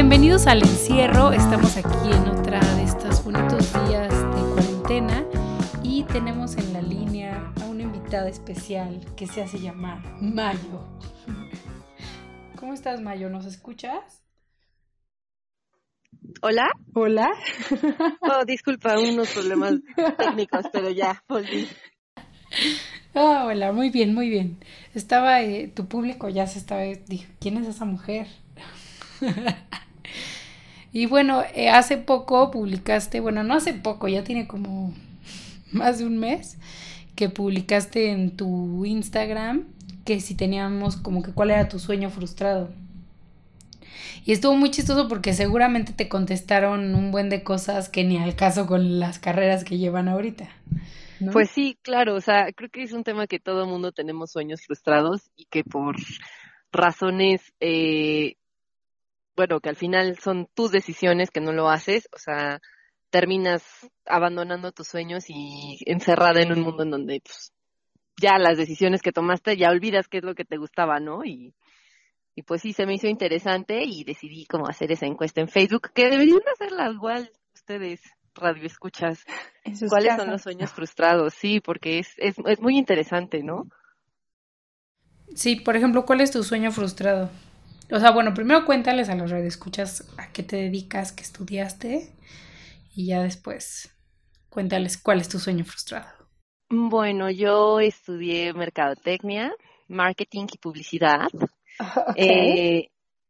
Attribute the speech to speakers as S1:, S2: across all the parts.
S1: Bienvenidos al encierro. Estamos aquí en otra de estos bonitos días de cuarentena y tenemos en la línea a una invitada especial que se hace llamar Mayo. ¿Cómo estás, Mayo? ¿Nos escuchas?
S2: Hola.
S1: Hola.
S2: Oh, disculpa, unos problemas técnicos, pero ya, volví.
S1: Ah, hola, muy bien, muy bien. Estaba, eh, tu público ya se estaba, dijo, ¿quién es esa mujer? Y bueno, eh, hace poco publicaste, bueno, no hace poco, ya tiene como más de un mes que publicaste en tu Instagram que si teníamos como que cuál era tu sueño frustrado. Y estuvo muy chistoso porque seguramente te contestaron un buen de cosas que ni al caso con las carreras que llevan ahorita.
S2: Pues sí, claro, o sea, creo que es un tema que todo mundo tenemos sueños frustrados y que por razones eh, bueno, que al final son tus decisiones que no lo haces, o sea, terminas abandonando tus sueños y encerrada en un mundo en donde pues, ya las decisiones que tomaste ya olvidas qué es lo que te gustaba, ¿no? Y, y pues sí, se me hizo interesante y decidí como hacer esa encuesta en Facebook, que deberían hacerla igual ustedes, radio escuchas. ¿Cuáles son los sueños frustrados? Sí, porque es, es, es muy interesante, ¿no?
S1: Sí, por ejemplo, ¿cuál es tu sueño frustrado? O sea, bueno, primero cuéntales a los escuchas a qué te dedicas, qué estudiaste y ya después cuéntales cuál es tu sueño frustrado.
S2: Bueno, yo estudié mercadotecnia, marketing y publicidad. Eh,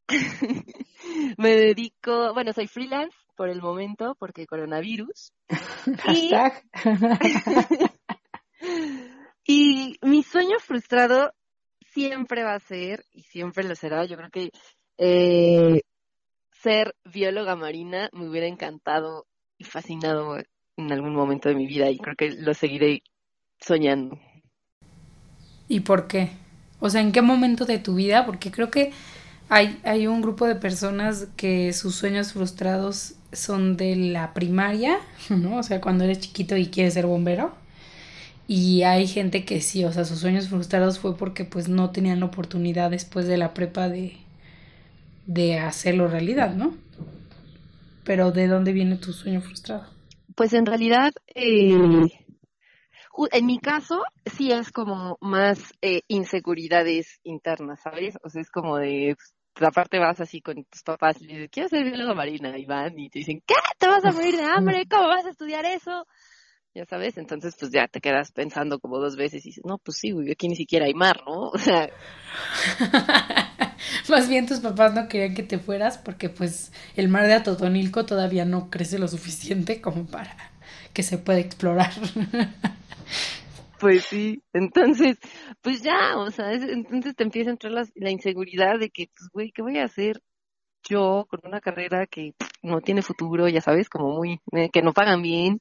S2: me dedico, bueno, soy freelance por el momento porque coronavirus. y mi sueño frustrado siempre va a ser y siempre lo será. Yo creo que eh, ser bióloga marina me hubiera encantado y fascinado en algún momento de mi vida y creo que lo seguiré soñando.
S1: ¿Y por qué? O sea, ¿en qué momento de tu vida? Porque creo que hay, hay un grupo de personas que sus sueños frustrados son de la primaria, ¿no? O sea, cuando eres chiquito y quieres ser bombero y hay gente que sí, o sea, sus sueños frustrados fue porque pues no tenían oportunidad después de la prepa de, de hacerlo realidad, ¿no? Pero ¿de dónde viene tu sueño frustrado?
S2: Pues en realidad, eh, en mi caso, sí es como más eh, inseguridades internas, ¿sabes? O sea, es como de, pues, aparte vas así con tus papás y dices, quiero ser bióloga marina, y van y te dicen, ¿qué? ¿Te vas a morir de hambre? ¿Cómo vas a estudiar eso? Ya sabes, entonces pues ya te quedas pensando como dos veces y dices, no, pues sí, güey, aquí ni siquiera hay mar, ¿no? O sea...
S1: Más bien tus papás no querían que te fueras porque pues el mar de Atotonilco todavía no crece lo suficiente como para que se pueda explorar.
S2: Pues sí, entonces, pues ya, o sea, entonces te empieza a entrar la, la inseguridad de que, pues, güey, ¿qué voy a hacer yo con una carrera que no tiene futuro, ya sabes, como muy, eh, que no pagan bien,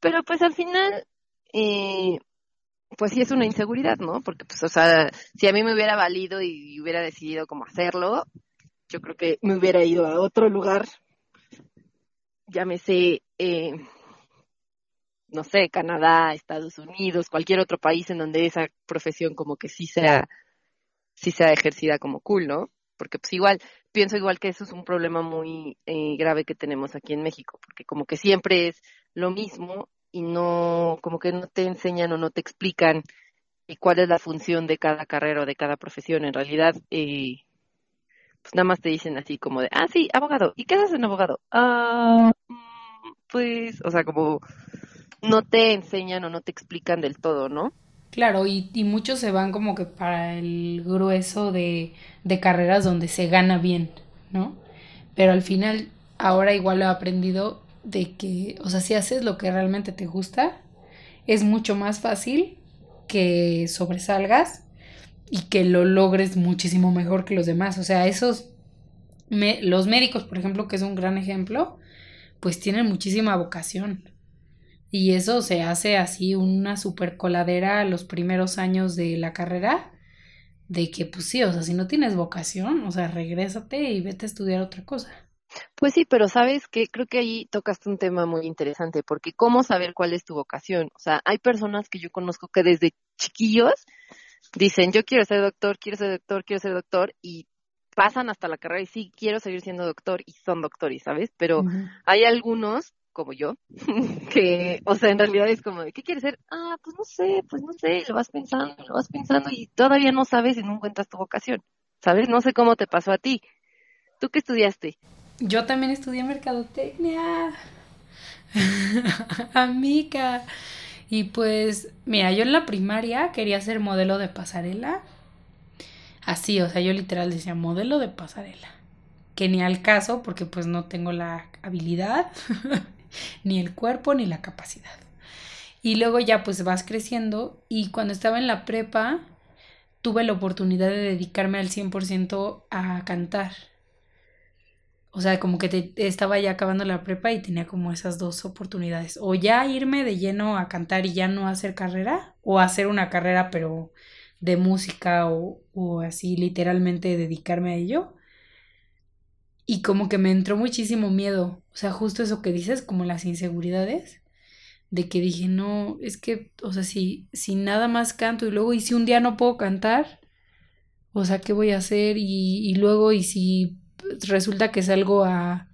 S2: pero pues al final, eh, pues sí es una inseguridad, ¿no? Porque pues, o sea, si a mí me hubiera valido y hubiera decidido cómo hacerlo, yo creo que me hubiera ido a otro lugar, llámese, eh, no sé, Canadá, Estados Unidos, cualquier otro país en donde esa profesión como que sí sea, sí sea ejercida como cool, ¿no? Porque pues igual, pienso igual que eso es un problema muy eh, grave que tenemos aquí en México, porque como que siempre es lo mismo y no, como que no te enseñan o no te explican y cuál es la función de cada carrera o de cada profesión. En realidad, eh, pues nada más te dicen así como de, ah, sí, abogado, ¿y qué haces en abogado? Ah, pues, o sea, como no te enseñan o no te explican del todo, ¿no?
S1: Claro, y, y muchos se van como que para el grueso de, de carreras donde se gana bien, ¿no? Pero al final, ahora igual lo he aprendido, de que, o sea, si haces lo que realmente te gusta, es mucho más fácil que sobresalgas y que lo logres muchísimo mejor que los demás. O sea, esos, los médicos, por ejemplo, que es un gran ejemplo, pues tienen muchísima vocación. Y eso se hace así una super coladera los primeros años de la carrera, de que pues sí, o sea, si no tienes vocación, o sea, regrésate y vete a estudiar otra cosa.
S2: Pues sí, pero sabes que creo que ahí tocaste un tema muy interesante, porque cómo saber cuál es tu vocación. O sea, hay personas que yo conozco que desde chiquillos dicen, yo quiero ser doctor, quiero ser doctor, quiero ser doctor, y pasan hasta la carrera y sí quiero seguir siendo doctor y son doctores, ¿sabes? Pero hay algunos como yo, que, o sea, en realidad es como, ¿qué quieres ser? Ah, pues no sé, pues no sé, lo vas pensando, lo vas pensando y todavía no sabes y no encuentras tu vocación, ¿sabes? No sé cómo te pasó a ti. ¿Tú qué estudiaste?
S1: Yo también estudié mercadotecnia. Amiga. Y pues, mira, yo en la primaria quería ser modelo de pasarela. Así, o sea, yo literal decía modelo de pasarela. Que ni al caso, porque pues no tengo la habilidad, ni el cuerpo, ni la capacidad. Y luego ya pues vas creciendo y cuando estaba en la prepa tuve la oportunidad de dedicarme al 100% a cantar. O sea, como que te, estaba ya acabando la prepa y tenía como esas dos oportunidades. O ya irme de lleno a cantar y ya no hacer carrera, o hacer una carrera pero de música o, o así literalmente dedicarme a ello. Y como que me entró muchísimo miedo. O sea, justo eso que dices, como las inseguridades. De que dije, no, es que, o sea, si, si nada más canto y luego, y si un día no puedo cantar, o sea, ¿qué voy a hacer? Y, y luego, y si resulta que salgo a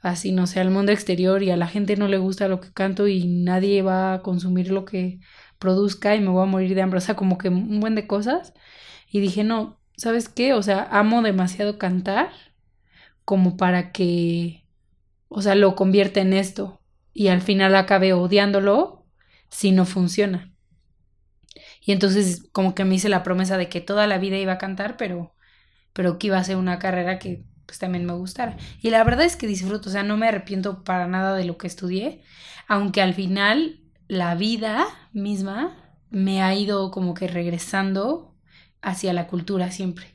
S1: así, no sé, al mundo exterior y a la gente no le gusta lo que canto y nadie va a consumir lo que produzca y me voy a morir de hambre, o sea, como que un buen de cosas. Y dije, no, ¿sabes qué? O sea, amo demasiado cantar como para que, o sea, lo convierta en esto y al final acabe odiándolo si no funciona. Y entonces como que me hice la promesa de que toda la vida iba a cantar, pero, pero que iba a ser una carrera que pues también me gustara. Y la verdad es que disfruto, o sea, no me arrepiento para nada de lo que estudié, aunque al final la vida misma me ha ido como que regresando hacia la cultura siempre.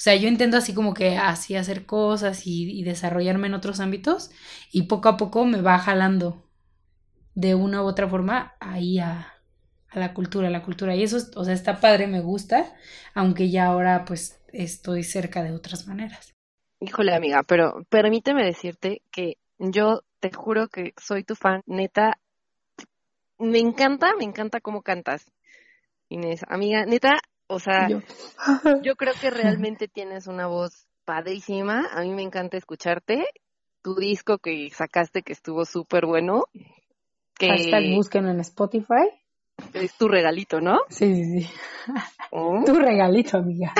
S1: O sea, yo intento así como que así hacer cosas y, desarrollarme en otros ámbitos y poco a poco me va jalando de una u otra forma ahí a, a la cultura, a la cultura. Y eso, o sea, está padre, me gusta, aunque ya ahora pues estoy cerca de otras maneras.
S2: Híjole, amiga, pero permíteme decirte que yo te juro que soy tu fan, neta. Me encanta, me encanta cómo cantas, Inés. Amiga, neta, o sea, yo, creo que realmente tienes una voz padrísima. A mí me encanta escucharte. Tu disco que sacaste que estuvo súper bueno.
S1: Que... Hashtag búsquenlo en Spotify.
S2: Es tu regalito, ¿no?
S1: Sí, sí, sí. Oh. Tu regalito, amiga.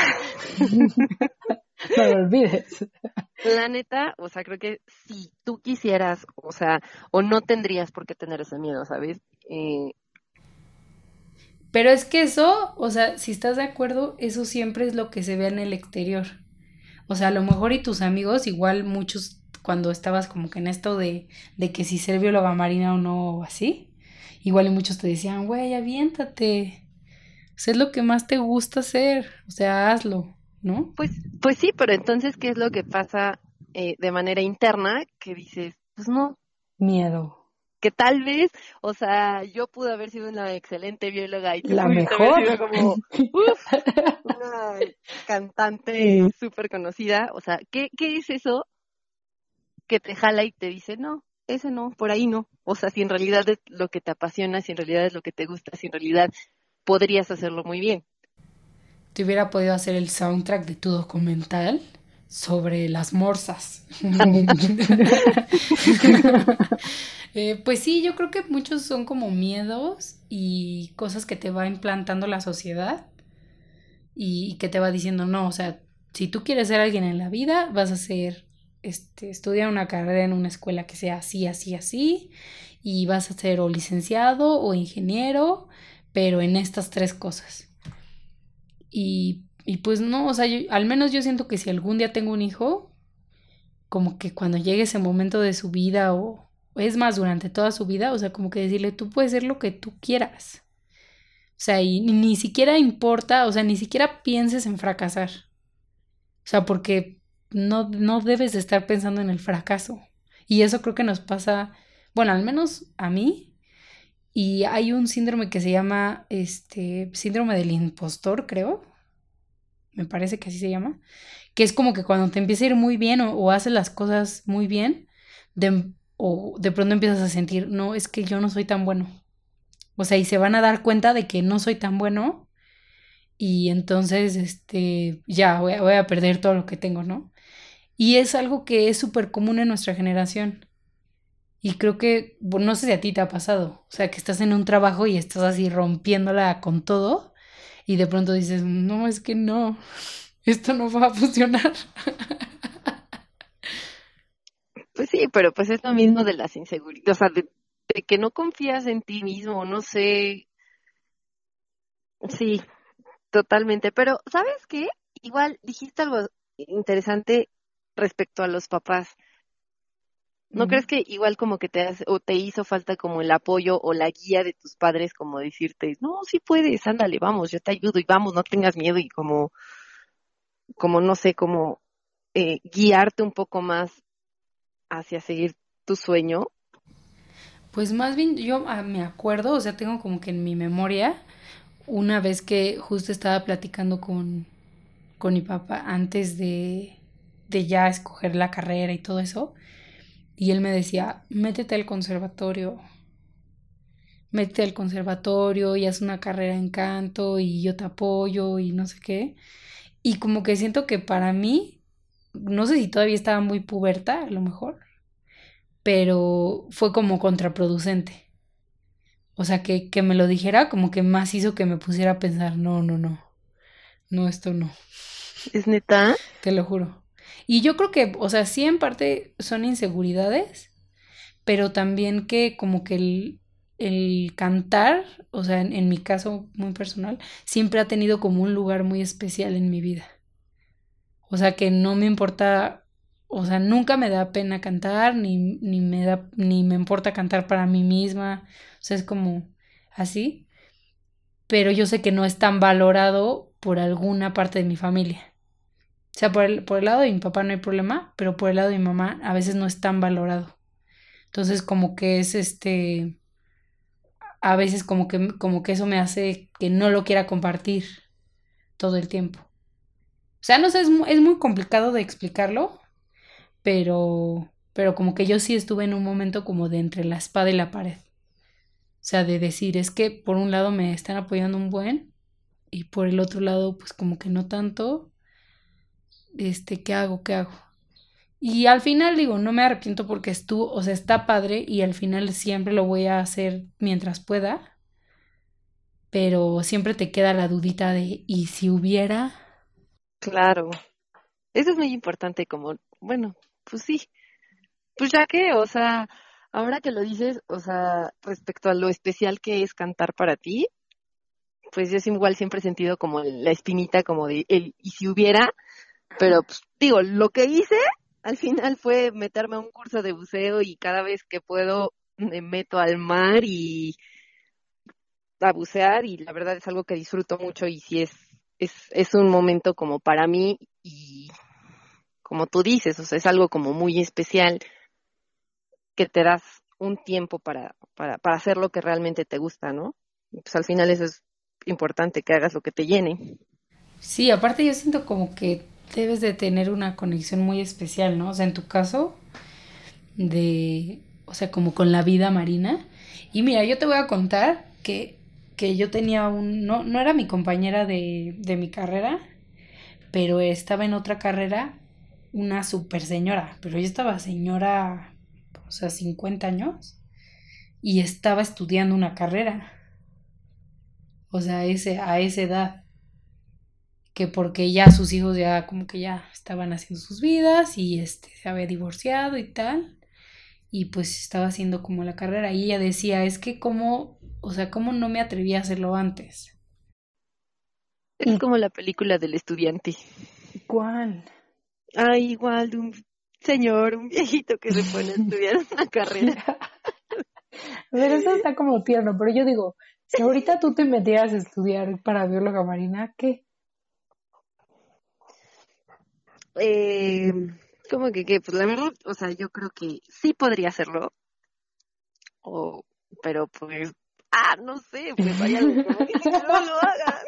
S1: no lo olvides.
S2: La neta, o sea, creo que si tú quisieras, o sea, o no tendrías por qué tener ese miedo, ¿sabes? Eh...
S1: Pero es que eso, o sea, si estás de acuerdo, eso siempre es lo que se ve en el exterior. O sea, a lo mejor y tus amigos, igual muchos, cuando estabas como que en esto de, de que si ser bióloga marina o no, o así, igual y muchos te decían, güey, aviéntate. O sea, es lo que más te gusta hacer. O sea, hazlo. ¿no?
S2: Pues, pues sí, pero entonces, ¿qué es lo que pasa eh, de manera interna? Que dices, pues no.
S1: Miedo.
S2: Que tal vez, o sea, yo pude haber sido una excelente bióloga y
S1: la mejor.
S2: Sido como, una cantante súper conocida. O sea, ¿qué, ¿qué es eso que te jala y te dice, no, ese no, por ahí no? O sea, si en realidad es lo que te apasiona, si en realidad es lo que te gusta, si en realidad podrías hacerlo muy bien
S1: te hubiera podido hacer el soundtrack de tu documental sobre las morsas. Eh, pues sí, yo creo que muchos son como miedos y cosas que te va implantando la sociedad y, que te va diciendo, no, o sea, si tú quieres ser alguien en la vida, vas a ser, este, estudiar una carrera en una escuela que sea así, así, así, y vas a ser o licenciado o ingeniero, pero en estas tres cosas. Y, y pues no, o sea, al menos yo siento que si algún día tengo un hijo, como que cuando llegue ese momento de su vida o, es más durante toda su vida, o sea, como que decirle, tú puedes ser lo que tú quieras. O sea, y ni, siquiera importa, o sea, ni siquiera pienses en fracasar. O sea, porque no, no debes de estar pensando en el fracaso. Y eso creo que nos pasa, bueno, al menos a mí, y hay un síndrome que se llama este síndrome del impostor, creo. Me parece que así se llama. Que es como que cuando te empieza a ir muy bien o, haces las cosas muy bien, de, o de pronto empiezas a sentir, no, es que yo no soy tan bueno. O sea, y se van a dar cuenta de que no soy tan bueno. y entonces, este, ya voy a, perder todo lo que tengo, ¿no? Y es algo que es súper común en nuestra generación. Y creo que, no sé si a ti te ha pasado, o sea, que estás en un trabajo y estás así rompiéndola con todo y de pronto dices, no, es que no, esto no va a funcionar.
S2: Pues sí, pero pues es lo mismo de las inseguridades, o sea, de, que no confías en ti mismo, no sé. Sí, totalmente, pero ¿sabes qué? Igual dijiste algo interesante respecto a los papás. ¿No crees que igual como que te hace, o te hizo falta como el apoyo o la guía de tus padres como decirte, no, sí puedes, ándale, vamos, yo te ayudo y vamos, no tengas miedo y como, como no sé, como eh, guiarte un poco más hacia seguir tu sueño?
S1: Pues más bien yo ah, me acuerdo, o sea, tengo como que en mi memoria una vez que justo estaba platicando con, con mi papá antes de, de ya escoger la carrera y todo eso y él me decía, métete al conservatorio, métete al conservatorio y haz una carrera en canto y yo te apoyo y no sé qué. Y como que siento que para mí, no sé si todavía estaba muy puberta, a lo mejor, pero fue como contraproducente. O sea, que, que me lo dijera como que más hizo que me pusiera a pensar, no, no, no, no, esto no.
S2: ¿Es neta?
S1: Te lo juro. Y yo creo que, o sea, sí en parte son inseguridades, pero también que como que el, el cantar, o sea, en, en, mi caso muy personal, siempre ha tenido como un lugar muy especial en mi vida. O sea, que no me importa, o sea, nunca me da pena cantar, ni, ni me da, ni me importa cantar para mí misma. O sea, es como así. Pero yo sé que no es tan valorado por alguna parte de mi familia. O sea, por el, por el lado de mi papá no hay problema, pero por el lado de mi mamá a veces no es tan valorado. Entonces, como que es este. A veces como que, como que eso me hace que no lo quiera compartir todo el tiempo. O sea, no sé, es, es muy complicado de explicarlo, pero, pero como que yo sí estuve en un momento como de entre la espada y la pared. O sea, de decir, es que por un lado me están apoyando un buen y por el otro lado, pues como que no tanto este, ¿qué hago? ¿Qué hago? Y al final digo, no me arrepiento porque estuvo, o sea, está padre y al final siempre lo voy a hacer mientras pueda. Pero siempre te queda la dudita de, ¿y si hubiera?
S2: Claro. Eso es muy importante, como, bueno, pues sí. Pues ya que, o sea, ahora que lo dices, o sea, respecto a lo especial que es cantar para ti, pues yo igual siempre he sentido como la espinita como de el, y si hubiera, pero, pues, digo, lo que hice al final fue meterme a un curso de buceo y cada vez que puedo me meto al mar y a bucear y la verdad es algo que disfruto mucho y sí es, es, es un momento como para mí y como tú dices, o sea, es algo como muy especial que te das un tiempo para, para, para hacer lo que realmente te gusta, ¿no? Pues al final eso es importante, que hagas lo que te llene.
S1: Sí, aparte yo siento como que debes de tener una conexión muy especial, ¿no? O sea, en tu caso, de, o sea, como con la vida marina. Y mira, yo te voy a contar que, que yo tenía un, no, no era mi compañera de, de mi carrera, pero estaba en otra carrera una super señora, pero yo estaba señora, o sea, 50 años, y estaba estudiando una carrera. O sea, ese, a esa edad que porque ya sus hijos ya como que ya estaban haciendo sus vidas y este se había divorciado y tal y pues estaba haciendo como la carrera y ella decía es que como o sea cómo no me atreví a hacerlo antes
S2: es como la película del estudiante
S1: ¿cuál?
S2: ah igual de un señor un viejito que se pone a estudiar una carrera
S1: pero eso está como tierno pero yo digo si ahorita tú te metieras a estudiar para bióloga marina ¿qué?
S2: Eh, como que, que, pues la verdad, o sea, yo creo que sí podría hacerlo. O, pero pues, ah, no sé, pues vaya, no lo hagas.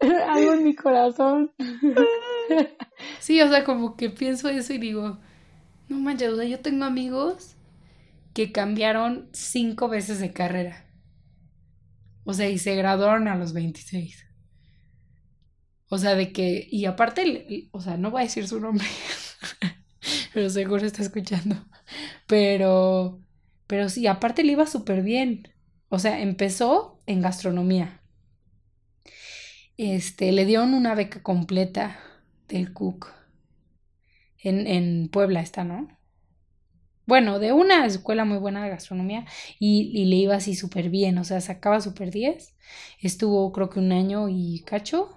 S1: Algo en mi corazón. sí, o sea, como que pienso eso y digo, no manches, o sea, yo tengo amigos que cambiaron cinco veces de carrera. O sea, y se graduaron a los 26. O sea, de que, y aparte, o sea, no voy a decir su nombre, pero seguro está escuchando. Pero, pero sí, aparte le iba súper bien. O sea, empezó en gastronomía. Este, le dieron una beca completa del Cook. En, en Puebla está, ¿no? Bueno, de una escuela muy buena de gastronomía y, y le iba así súper bien, o sea, sacaba súper 10. Estuvo creo que un año y cacho.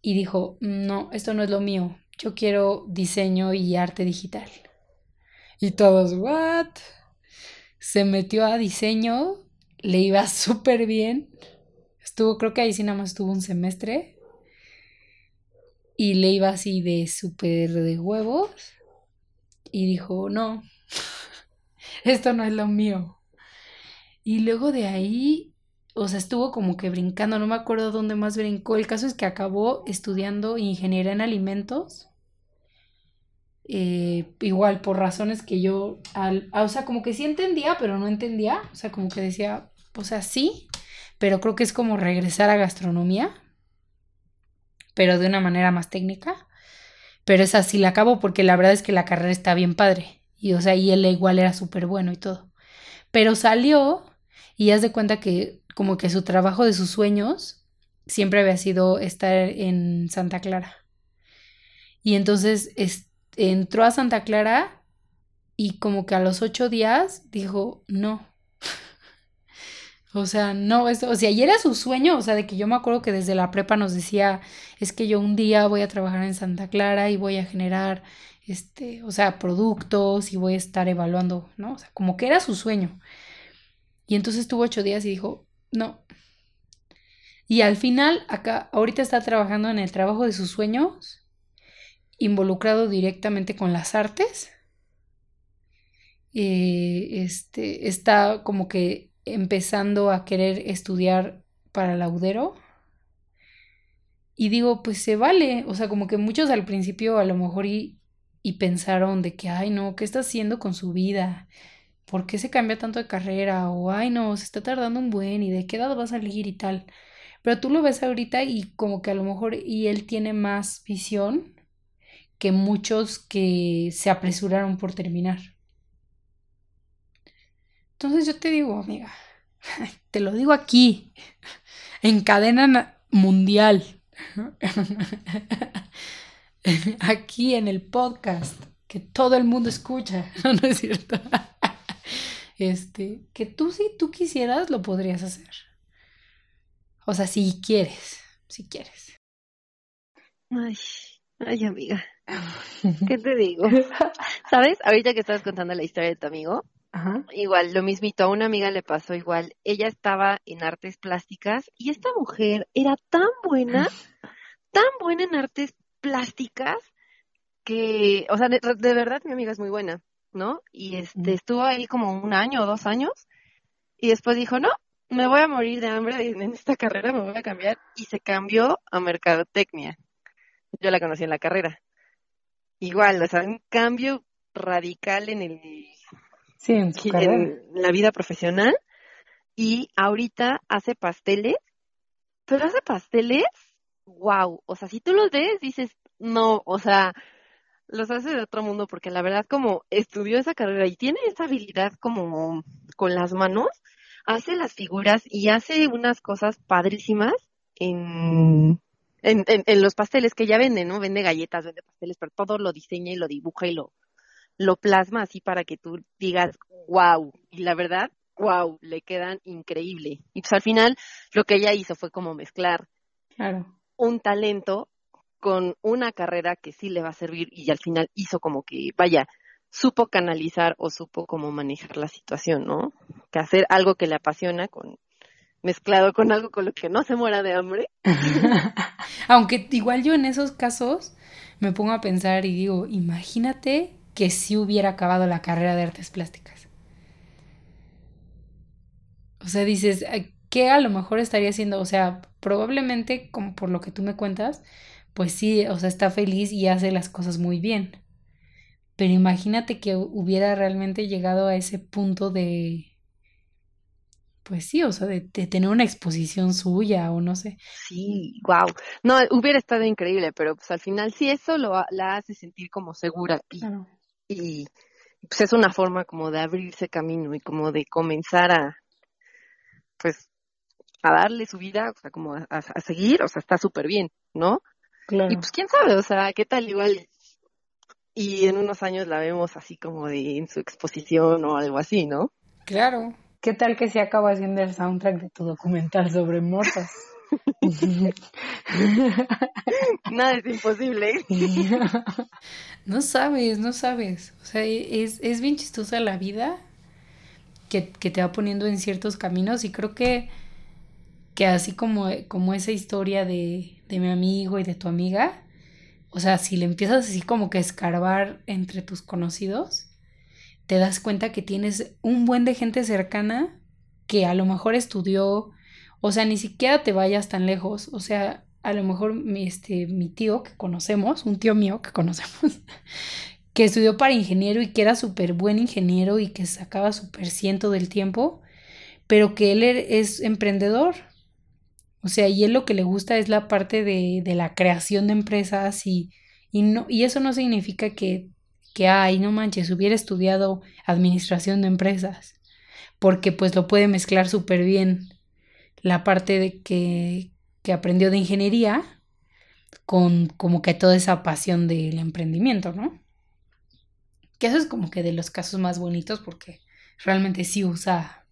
S1: Y dijo, no, esto no es lo mío. Yo quiero diseño y arte digital. Y todos, ¿what? Se metió a diseño, le iba súper bien. Estuvo, creo que ahí sí nada más estuvo un semestre. Y le iba así de súper de huevos. Y dijo, no, esto no es lo mío. Y luego de ahí, o sea, estuvo como que brincando, no me acuerdo dónde más brincó. El caso es que acabó estudiando ingeniería en alimentos. Eh, igual por razones que yo, al, o sea, como que sí entendía, pero no entendía. O sea, como que decía, o sea, sí, pero creo que es como regresar a gastronomía, pero de una manera más técnica. Pero esa sí la acabo porque la verdad es que la carrera está bien padre. Y o sea, y él igual era súper bueno y todo. Pero salió y haz de cuenta que como que su trabajo de sus sueños siempre había sido estar en Santa Clara. Y entonces entró a Santa Clara y como que a los ocho días dijo, no, o sea, no, eso, o sea, y era su sueño, o sea, de que yo me acuerdo que desde la prepa nos decía, es que yo un día voy a trabajar en Santa Clara y voy a generar, este, o sea, productos y voy a estar evaluando, ¿no? O sea, como que era su sueño. Y entonces estuvo ocho días y dijo, no. Y al final, acá, ahorita está trabajando en el trabajo de sus sueños, involucrado directamente con las artes. Eh, este, está como que empezando a querer estudiar para laudero. Y digo, pues se vale. O sea, como que muchos al principio a lo mejor y, y pensaron de que, ay no, ¿qué está haciendo con su vida? ¿Por qué se cambia tanto de carrera? O, ay no, se está tardando un buen y de qué edad va a salir y tal. Pero tú lo ves ahorita y como que a lo mejor y él tiene más visión que muchos que se apresuraron por terminar. Entonces yo te digo, amiga, te lo digo aquí, en cadena mundial, aquí en el podcast, que todo el mundo escucha, no, es cierto. Este, que tú si tú quisieras lo podrías hacer. O sea, si quieres, si quieres.
S2: Ay, ay amiga. ¿Qué te digo? ¿Sabes? Ahorita que estabas contando la historia de tu amigo, Igual, lo mismito, a una amiga le pasó igual. Ella estaba en artes plásticas y esta mujer era tan buena, tan buena en artes plásticas que, o sea, de, verdad mi amiga es muy buena, ¿no? Y este estuvo ahí como un año o dos años y después dijo, no, me voy a morir de hambre en esta carrera, me voy a cambiar y se cambió a mercadotecnia. Yo la conocí en la carrera. Igual, o sea, un cambio radical en el
S1: Sí, en,
S2: la vida profesional y ahorita hace pasteles, pero hace pasteles, wow, o sea, si tú los ves, dices, no, o sea, los hace de otro mundo porque la verdad como estudió esa carrera y tiene esa habilidad como con las manos, hace las figuras y hace unas cosas padrísimas en, en, en los pasteles que ya vende, ¿no? Vende galletas, vende pasteles, pero todo lo diseña y lo dibuja y lo, lo plasma así para que tú digas, wow, y la verdad, wow, le quedan increíble. Y pues al final lo que ella hizo fue como mezclar un talento con una carrera que sí le va a servir y al final hizo como que, vaya, supo canalizar o supo cómo manejar la situación, ¿no? Que hacer algo que le apasiona con mezclado con algo con lo que no se muera de hambre.
S1: Aunque igual yo en esos casos me pongo a pensar y digo, imagínate que si hubiera acabado la carrera de artes plásticas. O sea, dices, ¿qué a lo mejor estaría haciendo? O sea, probablemente, como por lo que tú me cuentas, pues sí, o sea, está feliz y hace las cosas muy bien. Pero imagínate que hubiera realmente llegado a ese punto de pues sí, o sea, de, tener una exposición suya o no sé.
S2: Sí, wow. No, hubiera estado increíble, pero pues al final sí eso lo, la hace sentir como segura y, y pues es una forma como de abrirse camino y como de comenzar a, pues, a darle su vida, o sea, como a, a seguir, o sea, está súper bien, ¿no? Claro. Y pues quién sabe, o sea, qué tal igual y en unos años la vemos así como de en su exposición o algo así, ¿no?
S1: Claro. ¿Qué tal que se acaba haciendo el soundtrack de tu documental sobre morsas?
S2: Nada es imposible.
S1: no sabes, no sabes. O sea, es, es bien chistosa la vida que, que, te va poniendo en ciertos caminos y creo que, que así como, como esa historia de, de mi amigo y de tu amiga, o sea, si le empiezas así como que a escarbar entre tus conocidos, te das cuenta que tienes un buen de gente cercana que a lo mejor estudió, o sea, ni siquiera te vayas tan lejos, o sea, a lo mejor mi, este, mi tío que conocemos, un tío mío que conocemos, que estudió para ingeniero y que era súper buen ingeniero y que sacaba súper ciento del tiempo, pero que él er, es emprendedor. O sea, y él lo que le gusta es la parte de, de la creación de empresas y, y, no, y eso no significa que que, ay, no manches, hubiera estudiado administración de empresas, porque pues lo puede mezclar súper bien la parte de que, que aprendió de ingeniería con como que toda esa pasión del emprendimiento, ¿no? Que eso es como que de los casos más bonitos porque realmente sí usa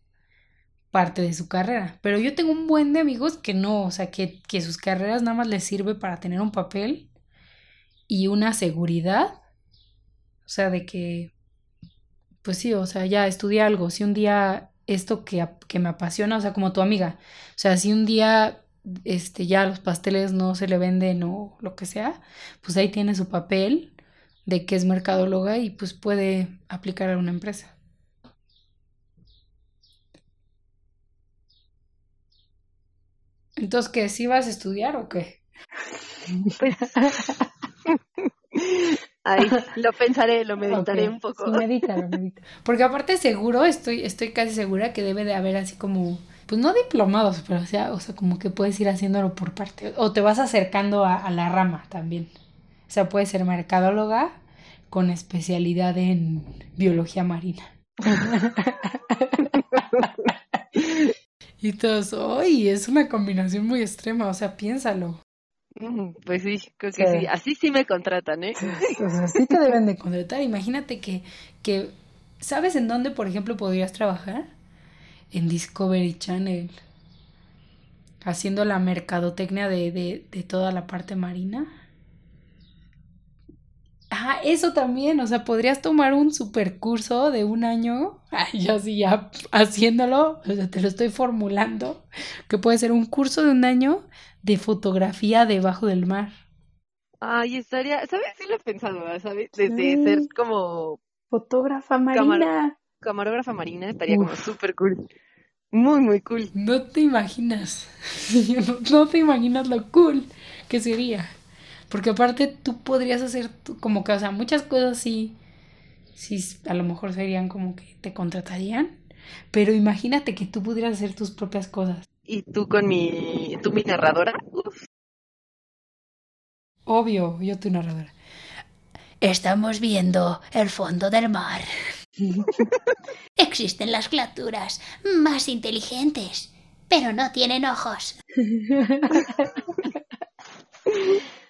S1: parte de su carrera. Pero yo tengo un buen de amigos que no, o sea, que, que sus carreras nada más les sirve para tener un papel y una seguridad o sea, de que, pues sí, o sea, ya estudié algo. Si un día esto que, que me apasiona, o sea, como tu amiga, o sea, si un día este, ya los pasteles no se le venden o lo que sea, pues ahí tiene su papel de que es mercadóloga y pues puede aplicar a una empresa. Entonces, ¿qué? ¿Sí vas a estudiar o qué? Pues
S2: Ay, lo pensaré, lo meditaré un poco.
S1: Sí, medítalo, medita. Porque aparte seguro, estoy, estoy casi segura que debe de haber así como, pues no diplomados, pero o sea, o sea, como que puedes ir haciéndolo por parte. O te vas acercando a, a la rama también. O sea, puedes ser mercadóloga con especialidad en biología marina. y todos, ¡ay! Es una combinación muy extrema, o sea, piénsalo.
S2: Pues sí, creo que sí. Así sí me contratan, ¿eh?
S1: Pues así te deben de contratar. Imagínate que, que, ¿sabes en dónde, por ejemplo, podrías trabajar? En Discovery Channel. Haciendo la mercadotecnia de, de, de toda la parte marina. Ah, eso también, o sea, podrías tomar un super curso de un año, ay, yo sí ya haciéndolo, o sea, te lo estoy formulando, que puede ser un curso de un año de fotografía debajo del mar.
S2: Ay, estaría, ¿sabes? Sí lo he pensado, ¿sabes? Desde ser como...
S1: Fotógrafa marina.
S2: camarógrafa marina estaría como súper cool. Muy, muy cool.
S1: No te imaginas. no, te imaginas lo cool que sería. Porque aparte tú podrías hacer como que, o sea, muchas cosas sí, sí, a lo mejor serían como que te contratarían. Pero imagínate que tú pudieras hacer tus propias cosas.
S2: Y tú con mi, tú mi narradora.
S1: Obvio, yo tu narradora. Estamos viendo el fondo del mar.
S3: Existen las criaturas más inteligentes, pero no tienen ojos.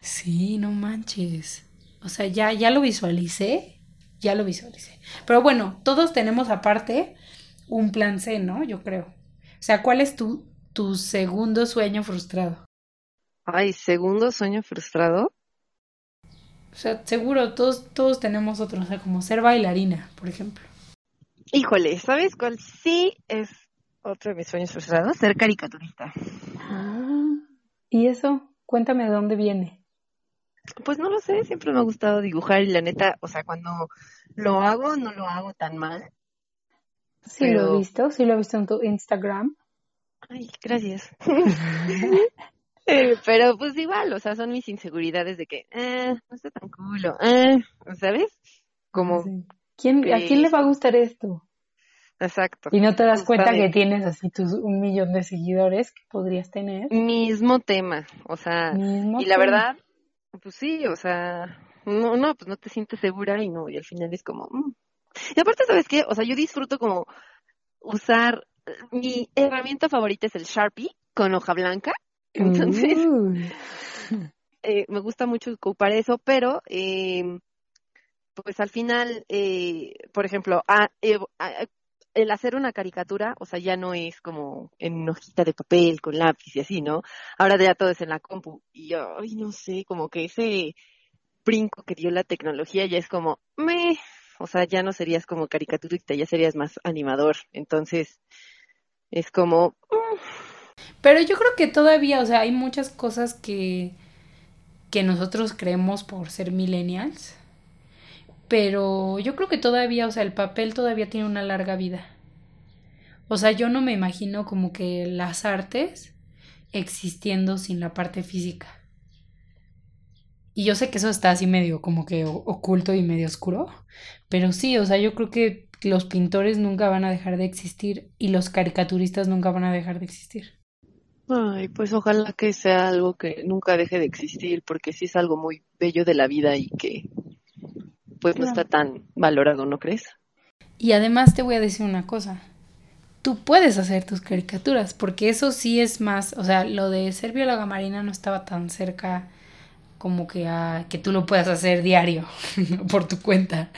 S1: Sí, no manches. O sea, ya, ya lo visualicé, ya lo visualicé. Pero bueno, todos tenemos aparte un plan C, ¿no? Yo creo. O sea, ¿cuál es tu, tu segundo sueño frustrado?
S2: Ay, segundo sueño frustrado.
S1: O sea, seguro todos, todos tenemos otro, o sea, como ser bailarina, por ejemplo.
S2: Híjole, ¿sabes cuál sí es otro de mis sueños frustrados? Ser caricaturista.
S1: Ah, ¿y eso? Cuéntame de dónde viene.
S2: Pues no lo sé, siempre me ha gustado dibujar y la neta, o sea, cuando lo hago, no lo hago tan mal.
S1: Sí lo he visto, sí lo he visto en tu Instagram.
S2: Ay, gracias. Pero pues igual, o sea, son mis inseguridades de que, eh, no está tan culo, eh, ¿sabes? Como...
S1: ¿Quién, ¿A quién le va a gustar esto?
S2: Exacto.
S1: Y no te das cuenta que tienes así tus un millón de seguidores que podrías tener.
S2: Mismo tema, o sea, y la verdad, pues sí, o sea, no, no, pues no te sientes segura y no, y al final es como, mm. y aparte, ¿sabes qué? O sea, yo disfruto como usar, mi herramienta favorita es el Sharpie con hoja blanca, entonces, eh, me gusta mucho ocupar eso, pero, eh, pues al final, eh, por ejemplo, a, el hacer una caricatura, o sea, ya no es como en una hojita de papel con lápiz y así, ¿no? Ahora ya todo es en la compu. Y ay, no sé, como que ese brinco que dio la tecnología ya es como, me, o sea, ya no serías como caricaturista, ya serías más animador. Entonces, es como...
S1: Pero yo creo que todavía, o sea, hay muchas cosas que, que nosotros creemos por ser millennials pero yo creo que todavía, o sea, el papel todavía tiene una larga vida. O sea, yo no me imagino como que las artes existiendo sin la parte física. Y yo sé que eso está así medio como que oculto y medio oscuro, pero sí, o sea, yo creo que los pintores nunca van a dejar de existir y los caricaturistas nunca van a dejar de existir.
S2: Ay, pues ojalá que sea algo que nunca deje de existir, porque sí es algo muy bello de la vida y que pues no está tan valorado, ¿no crees?
S1: Y además te voy a decir una cosa. Tú puedes hacer tus caricaturas, porque eso sí es más, o sea, lo de ser bióloga marina no estaba tan cerca como que a que tú lo puedas hacer diario por tu cuenta.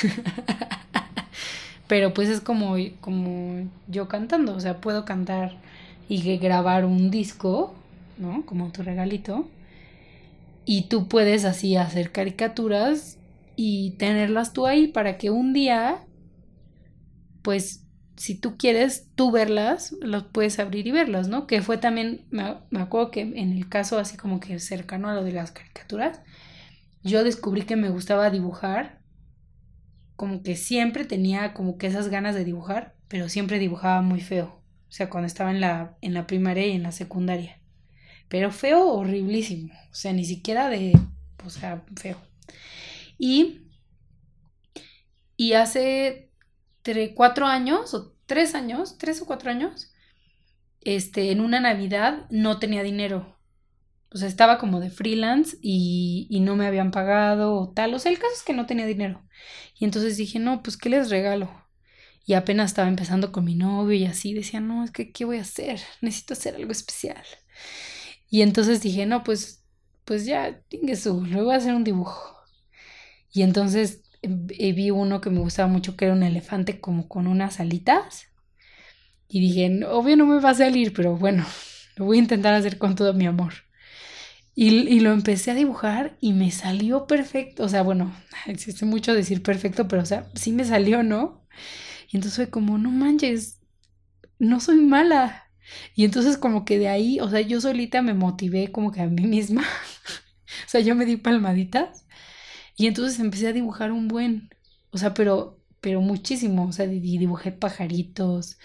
S1: Pero pues es como, como yo cantando, o sea, puedo cantar y grabar un disco, ¿no? Como tu regalito. Y tú puedes así hacer caricaturas y tenerlas tú ahí para que un día, pues, si tú quieres tú verlas, los puedes abrir y verlas, ¿no? Que fue también, me, acuerdo que en el caso así como que cercano a lo de las caricaturas, yo descubrí que me gustaba dibujar, como que siempre tenía como que esas ganas de dibujar, pero siempre dibujaba muy feo. O sea, cuando estaba en la, en la primaria y en la secundaria. Pero feo, horriblísimo. O sea, ni siquiera de, o sea, feo. Y, y hace cuatro años, o tres años, tres o cuatro años, este, en una Navidad no tenía dinero. O sea, estaba como de freelance y, no me habían pagado o tal. O sea, el caso es que no tenía dinero. Y entonces dije, no, pues, ¿qué les regalo? Y apenas estaba empezando con mi novio y así decía, no, es que, ¿qué voy a hacer? Necesito hacer algo especial. Y entonces dije, no, pues, pues ya, su, le voy a hacer un dibujo. Y entonces vi uno que me gustaba mucho, que era un elefante como con unas alitas. Y dije, obvio no me va a salir, pero bueno, lo voy a intentar hacer con todo mi amor. Y, y, lo empecé a dibujar y me salió perfecto. O sea, bueno, existe mucho decir perfecto, pero o sea, sí me salió, ¿no? Y entonces fue como, no manches, no soy mala. Y entonces como que de ahí, o sea, yo solita me motivé como que a mí misma. o sea, yo me di palmaditas y entonces empecé a dibujar un buen, o sea, pero, pero muchísimo, o sea, y dibujé pajaritos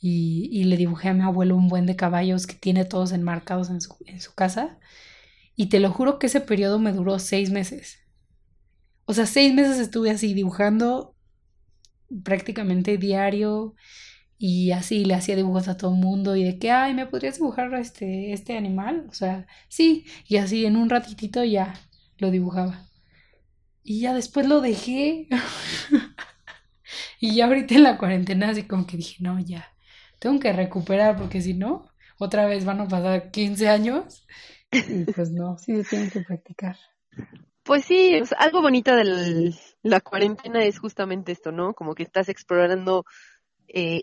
S1: y, y, le dibujé a mi abuelo un buen de caballos que tiene todos enmarcados en su, en su casa. Y te lo juro que ese periodo me duró seis meses. O sea, seis meses estuve así dibujando prácticamente diario y así le hacía dibujos a todo el mundo y de que, ay, ¿me podrías dibujar este, este animal? O sea, sí, y así en un ratitito ya lo dibujaba. Y ya después lo dejé. y ya ahorita en la cuarentena así como que dije, no, ya, tengo que recuperar porque si no, otra vez van a pasar 15 años. Y pues no, sí tengo que practicar.
S2: Pues sí, algo bonito de la cuarentena es justamente esto, ¿no? Como que estás explorando eh,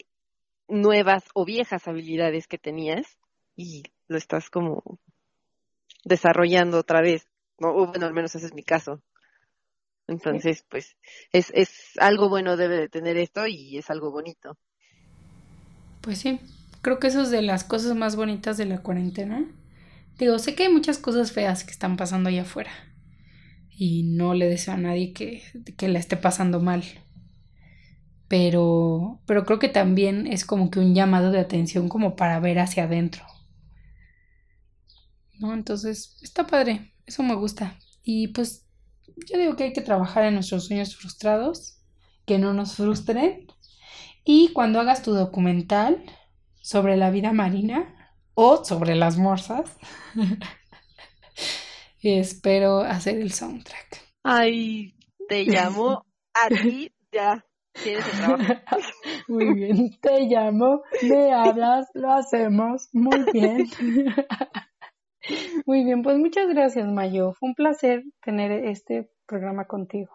S2: nuevas o viejas habilidades que tenías y lo estás como desarrollando otra vez, ¿no? O bueno, al menos ese es mi caso. Entonces, pues, es, es algo bueno debe de tener esto y es algo bonito.
S1: Pues sí, creo que eso es de las cosas más bonitas de la cuarentena. Digo, sé que hay muchas cosas feas que están pasando allá afuera. Y no le deseo a nadie que, que la esté pasando mal. Pero, pero creo que también es como que un llamado de atención como para ver hacia adentro. ¿No? Entonces, está padre. Eso me gusta. Y pues yo digo que hay que trabajar en nuestros sueños frustrados, que no nos frustren Y cuando hagas tu documental sobre la vida marina o sobre las morsas, espero hacer el soundtrack.
S2: Ay, te llamo a ti, ya. Tienes el trabajo.
S1: Muy bien, te llamo, me hablas, lo hacemos. Muy bien. Muy bien, pues muchas gracias, Mayo. Fue un placer tener este programa contigo.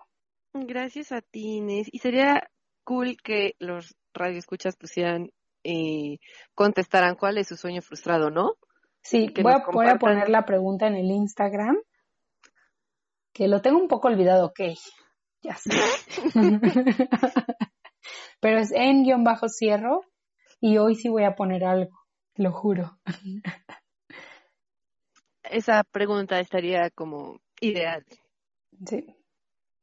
S2: Gracias a ti, Inés. Y sería cool que los radioescuchas pusieran, eh, contestaran cuál es su sueño frustrado, ¿no?
S1: Sí,
S2: Que
S1: voy a, voy poner la pregunta en el Instagram, que lo tengo un poco olvidado, ok, ya sé. Pero es en guion bajo cierro y hoy sí voy a poner algo, lo juro.
S2: Esa pregunta estaría como ideal.
S1: Sí,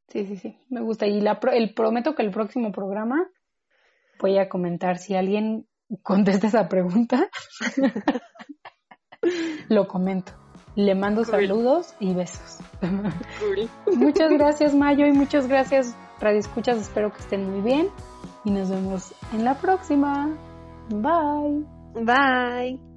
S1: sí, sí, sí, me gusta. Y la pro- el, prometo que el próximo programa voy a comentar si alguien contesta esa pregunta. lo comento. Le mando
S2: Cool.
S1: saludos y besos.
S2: Cool.
S1: Muchas gracias, Mayo, y muchas gracias, Radio Escuchas. Espero que estén muy bien y nos vemos en la próxima. Bye.
S2: Bye.